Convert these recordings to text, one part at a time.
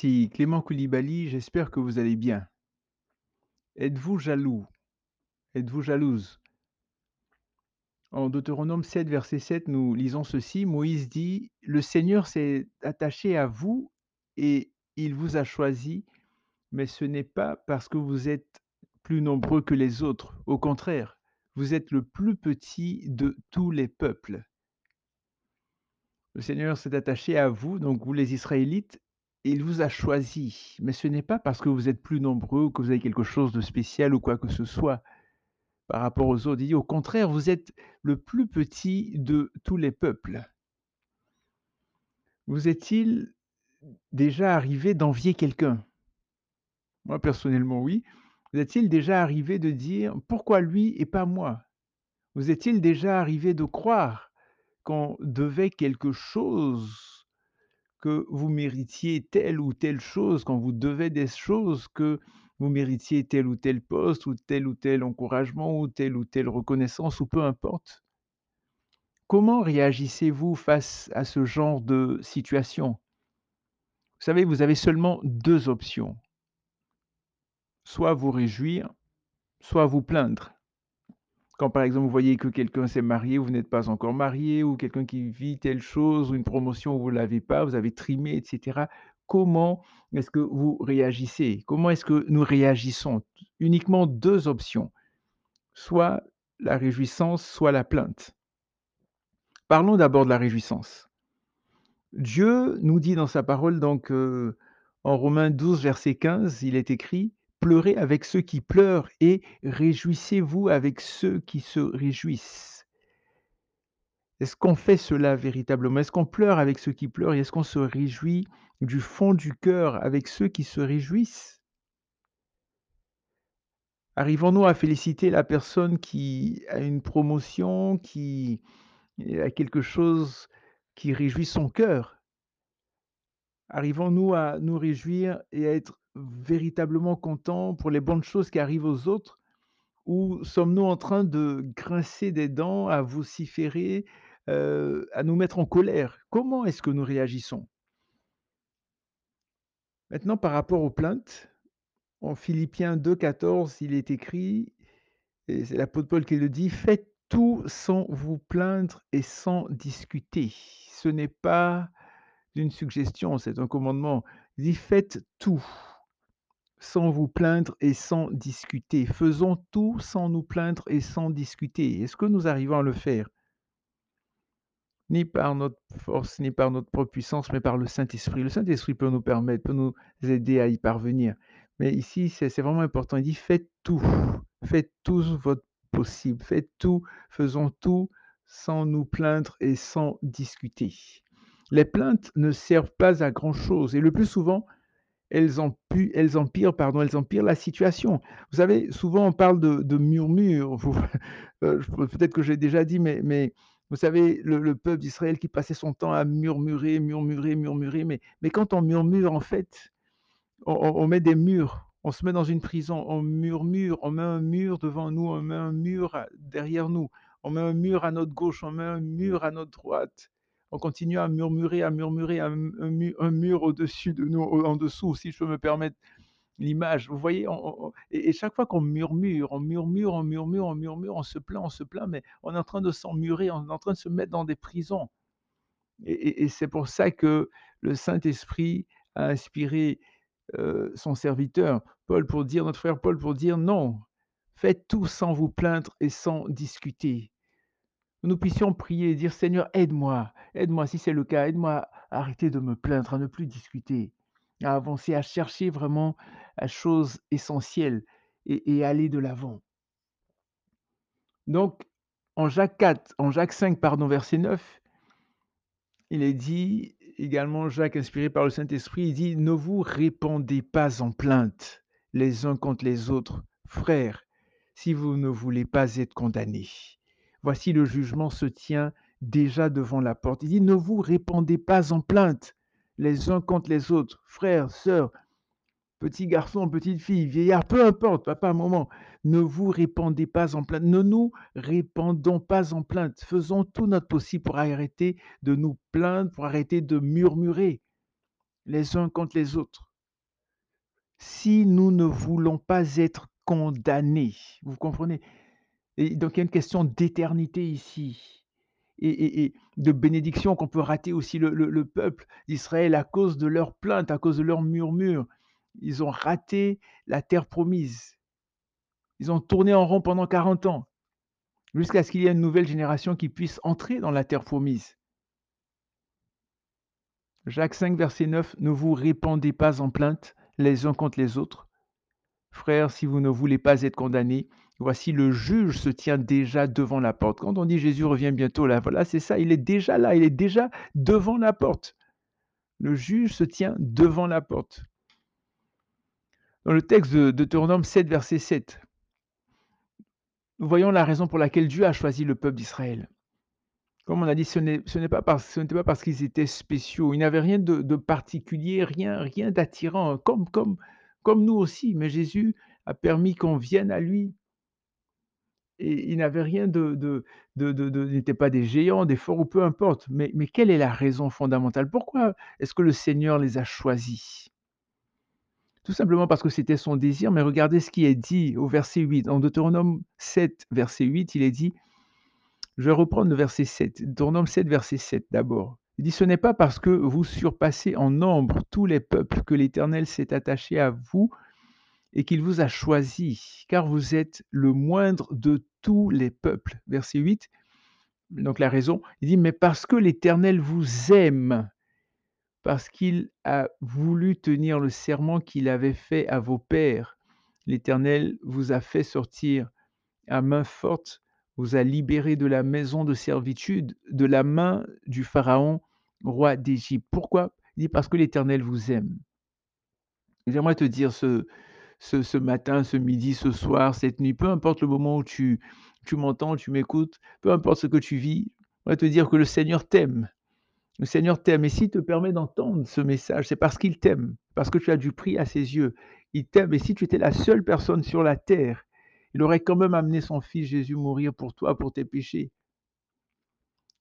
Clément Koulibaly, j'espère que vous allez bien. Êtes-vous jaloux? Êtes-vous jalouse? En Deutéronome 7, verset 7, nous lisons ceci, Moïse dit: «Le Seigneur s'est attaché à vous et il vous a choisi, mais ce n'est pas parce que vous êtes plus nombreux que les autres. Au contraire, vous êtes le plus petit de tous les peuples». Le Seigneur s'est attaché à vous, donc vous les Israélites, il vous a choisi. Mais ce n'est pas parce que vous êtes plus nombreux ou que vous avez quelque chose de spécial ou quoi que ce soit par rapport aux autres. Au contraire, vous êtes le plus petit de tous les peuples. Vous est-il déjà arrivé d'envier quelqu'un? Moi, personnellement, oui. Vous est-il déjà arrivé de dire: «Pourquoi lui et pas moi?» Vous est-il déjà arrivé de croire qu'on devait quelque chose, que vous méritiez telle ou telle chose, qu'on vous devait des choses, que vous méritiez tel ou tel poste ou tel ou tel encouragement ou telle ou telle reconnaissance ou peu importe? Comment réagissez-vous face à ce genre de situation? Vous savez, vous avez seulement 2 options. Soit vous réjouir, soit vous plaindre. Quand par exemple vous voyez que quelqu'un s'est marié, vous n'êtes pas encore marié, ou quelqu'un qui vit telle chose, ou une promotion où vous l'avez pas, vous avez trimé et cetera. Comment est-ce que vous réagissez? Comment est-ce que nous réagissons? Uniquement 2 options, soit la réjouissance, soit la plainte. Parlons d'abord de la réjouissance. Dieu nous dit dans sa parole donc, heu, en Romains 12, verset 15, il est écrit: «Pleurez avec ceux qui pleurent et réjouissez-vous avec ceux qui se réjouissent». Est-ce qu'on fait cela véritablement? Est-ce qu'on pleure avec ceux qui pleurent et est-ce qu'on se réjouit du fond du cœur avec ceux qui se réjouissent? Arrivons-nous à féliciter la personne qui a une promotion, qui a quelque chose qui réjouit son cœur? Arrivons-nous à nous réjouir et à être véritablement contents pour les bonnes choses qui arrivent aux autres? Ou sommes-nous en train de grincer des dents, à vociférer, heu, à nous mettre en colère? Comment est-ce que nous réagissons? Maintenant par rapport aux plaintes, en Philippiens 2,14, il est écrit et c'est l'apôtre Paul qui le dit: «Faites tout sans vous plaindre et sans discuter». Ce n'est pas une suggestion, c'est un commandement. Il dit: «Faites tout sans vous plaindre et sans discuter». Faisons tout sans nous plaindre et sans discuter. Est-ce que nous arrivons à le faire? Ni par notre force, ni par notre propre puissance, mais par le Saint-Esprit. Le Saint-Esprit peut nous permettre, peut nous aider à y parvenir. Mais ici, c'est vraiment important. Il dit: «Faites tout, faites tout votre possible, faites tout, faisons tout sans nous plaindre et sans discuter». Les plaintes ne servent pas à grand chose et le plus souvent, elles elles empirent, pardon, elles empirent la situation. Vous savez, souvent on parle de de murmures, heu, peut-être que j'ai déjà dit, mais vous savez, le le peuple d'Israël qui passait son temps à murmurer, murmurer, murmurer, mais quand on murmure, en fait, on on met des murs. On se met dans une prison, on murmure, on met un mur devant nous, on met un mur derrière nous, on met un mur à notre gauche, on met un mur à notre droite. On continue à murmurer, à murmurer, un un mu un mur au-dessus de nous, en dessous, si je peux me permettre l'image. Vous voyez? Et chaque fois qu'on murmure, on murmure, on murmure, on murmure, on se plaint, on se plaint, mais on est en train de s'emmurer, on est en train de se mettre dans des prisons et c'est pour ça que le Saint-Esprit a inspiré, heu, son serviteur Paul pour dire notre frère Paul pour dire: «Non, faites tout sans vous plaindre et sans discuter». Nous puissions prier et dire: «Seigneur, aide-moi, aide-moi si c'est le cas, aide-moi à arrêter de me plaindre, à ne plus discuter, à avancer, à chercher vraiment la chose essentielle et aller de l'avant». Donc en Jacques 4, en Jacques 5 pardon, verset 9, il est dit également, Jacques inspiré par le Saint-Esprit, il dit: «Ne vous répandez pas en plaintes les uns contre les autres, frères, si vous ne voulez pas être condamnés. Voici le jugement se tient déjà devant la porte». Il dit: «Ne vous répandez pas en plaintes les uns contre les autres, frères, sœurs, petits garçons, petites filles, vieillards, peu importe, papa, maman, ne vous répandez pas en plainte, ne nous répandons pas en plainte. Faisons tout notre possible pour arrêter de nous plaindre, pour arrêter de murmurer. les uns contre les autres. Si nous ne voulons pas être condamnés, vous comprenez? Donc il y a une question d'éternité ici et de bénédiction qu'on peut rater aussi le le le peuple d'Israël à cause de leurs plaintes, à cause de leurs murmures. Ils ont raté la terre promise. Ils ont tourné en rond pendant 40 ans, jusqu'à ce qu'il y ait une nouvelle génération qui puisse entrer dans la terre promise. Jacques 5, verset 9, ne vous répandez pas en plainte les uns contre les autres. Frères, si vous ne voulez pas être condamnés, voici le juge se tient déjà devant la porte. Quand on dit Jésus revient bientôt, là, voilà, c'est ça, il est déjà là, il est déjà devant la porte. Le juge se tient devant la porte. Dans le texte de Deutéronome 7, verset 7, nous voyons la raison pour laquelle Dieu a choisi le peuple d'Israël. Comme on a dit, ce n'était pas parce qu'ils étaient spéciaux. Ils n'avaient rien de de particulier, rien rien d'attirant, comme comme comme nous aussi, mais Jésus a permis qu'on vienne à lui et ils n'avaient rien de de n'étaient pas des géants, des forts ou peu importe, mais mais quelle est la raison fondamentale? Pourquoi est-ce que le Seigneur les a choisis? Tout simplement parce que c'était son désir, mais regardez ce qui est dit au verset 8. En Deutéronome 7, verset 8, il est dit je vais reprendre le verset 7, Deutéronome 7, verset 7 d'abord. Il dit: «Ce n'est pas parce que vous surpassez en nombre tous les peuples que l'Éternel s'est attaché à vous et qu'il vous a choisi, car vous êtes le moindre de tous les peuples». Verset 8, donc la raison, il dit: «Mais parce que l'Éternel vous aime, parce qu'il a voulu tenir le serment qu'il avait fait à vos pères, l'Éternel vous a fait sortir à main forte vous a libéré de la maison de servitude, de la main du Pharaon, roi d'Égypte. Pourquoi? Il dit: «Parce que l'Éternel vous aime». J'aimerais te dire ce ce matin, ce midi, ce soir, cette nuit, peu importe le moment où tu tu m'entends, tu m'écoutes, peu importe ce que tu vis, j'aimerais te dire que le Seigneur t'aime. Le Seigneur t'aime et s'il te permet d'entendre ce message, c'est parce qu'il t'aime, parce que tu as du prix à ses yeux. Il t'aime et si tu étais la seule personne sur la terre il aurait quand même amené son fils Jésus mourir pour toi, pour tes péchés.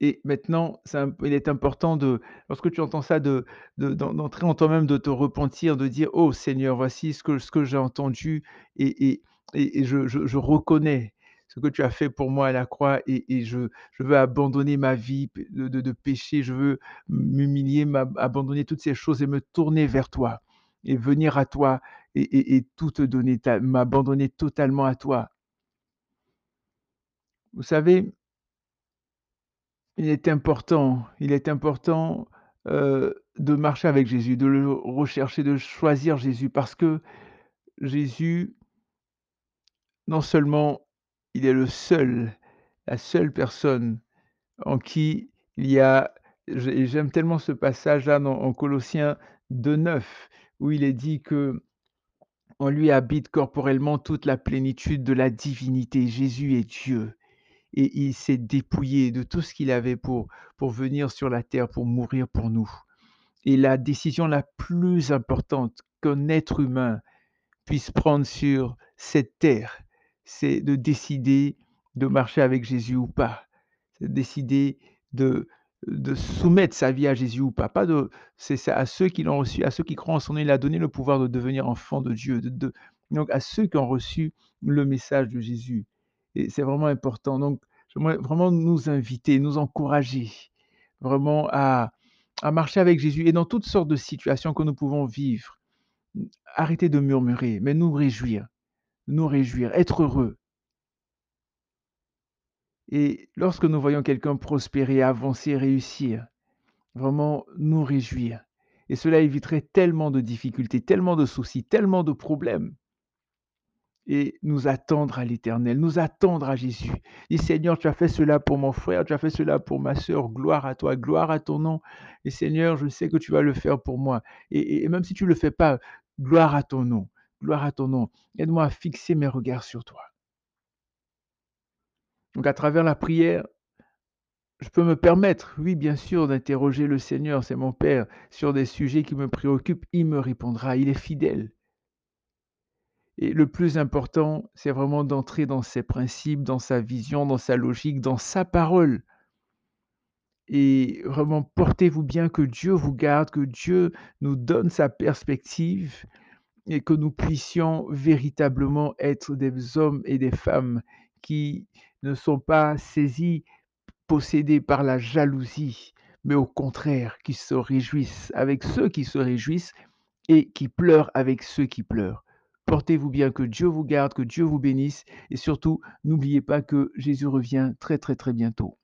Et maintenant, il est important de lorsque tu entends ça, de de d'en d'entrer en toi-même, de te repentir, de dire: «Oh Seigneur, voici ce que j'ai entendu et je reconnais ce que tu as fait pour moi à la croix et je veux abandonner ma vie de péché, je veux m'humilier, abandonner toutes ces choses et me tourner vers toi et venir à toi et tout te donner, m'abandonner totalement à toi. Vous savez, il est important il est important, de marcher avec Jésus, de le rechercher, de choisir Jésus parce que Jésus, non seulement il est le seul, la seule personne en qui il y a j'ai j'aime tellement ce passage-là en Colossiens 2:9 où il est dit que En lui habite corporellement toute la plénitude de la divinité. Jésus est Dieu et il s'est dépouillé de tout ce qu'il avait pour pour venir sur la terre, pour mourir pour nous et la décision la plus importante qu'un être humain puisse prendre sur cette terre, c'est de décider de marcher avec Jésus ou pas. C'est de décider de soumettre sa vie à Jésus ou pas. Pas de c'est ça à ceux qui l'ont reçu, à ceux qui croient en son nom, il a donné le pouvoir de devenir enfant de Dieu, donc à ceux qui ont reçu le message de Jésus et c'est vraiment important. Donc j'aimerais vraiment nous inviter, nous encourager vraiment à à marcher avec Jésus et dans toutes sortes de situations que nous pouvons vivre. Arrêter de murmurer, mais nous réjouir, nous réjouir, être heureux. Et lorsque nous voyons quelqu'un prospérer, avancer, réussir, vraiment nous réjouir. Et cela éviterait tellement de difficultés, tellement de soucis, tellement de problèmes. Et nous attendre à l'Éternel, nous attendre à Jésus. Dis Seigneur, tu as fait cela pour mon frère, tu as fait cela pour ma sœur, gloire à toi, gloire à ton nom. Et Seigneur, je sais que tu vas le faire pour moi. Et, même si tu ne le fais pas, gloire à ton nom, gloire à ton nom. Aide-moi à fixer mes regards sur toi. Donc à travers la prière, je peux me permettre, oui, bien sûr, d'interroger le Seigneur, c'est mon Père, sur des sujets qui me préoccupent, il me répondra, il est fidèle. Et le plus important, c'est vraiment d'entrer dans ses principes, dans sa vision, dans sa logique, dans sa parole et vraiment portez-vous bien, que Dieu vous garde, que Dieu nous donne sa perspective et que nous puissions véritablement être des hommes et des femmes qui ne sont pas saisis, possédés par la jalousie, mais au contraire, qui se réjouissent avec ceux qui se réjouissent et qui pleurent avec ceux qui pleurent. Portez-vous bien, que Dieu vous garde, que Dieu vous bénisse et surtout, n'oubliez pas que Jésus revient très, très, très bientôt.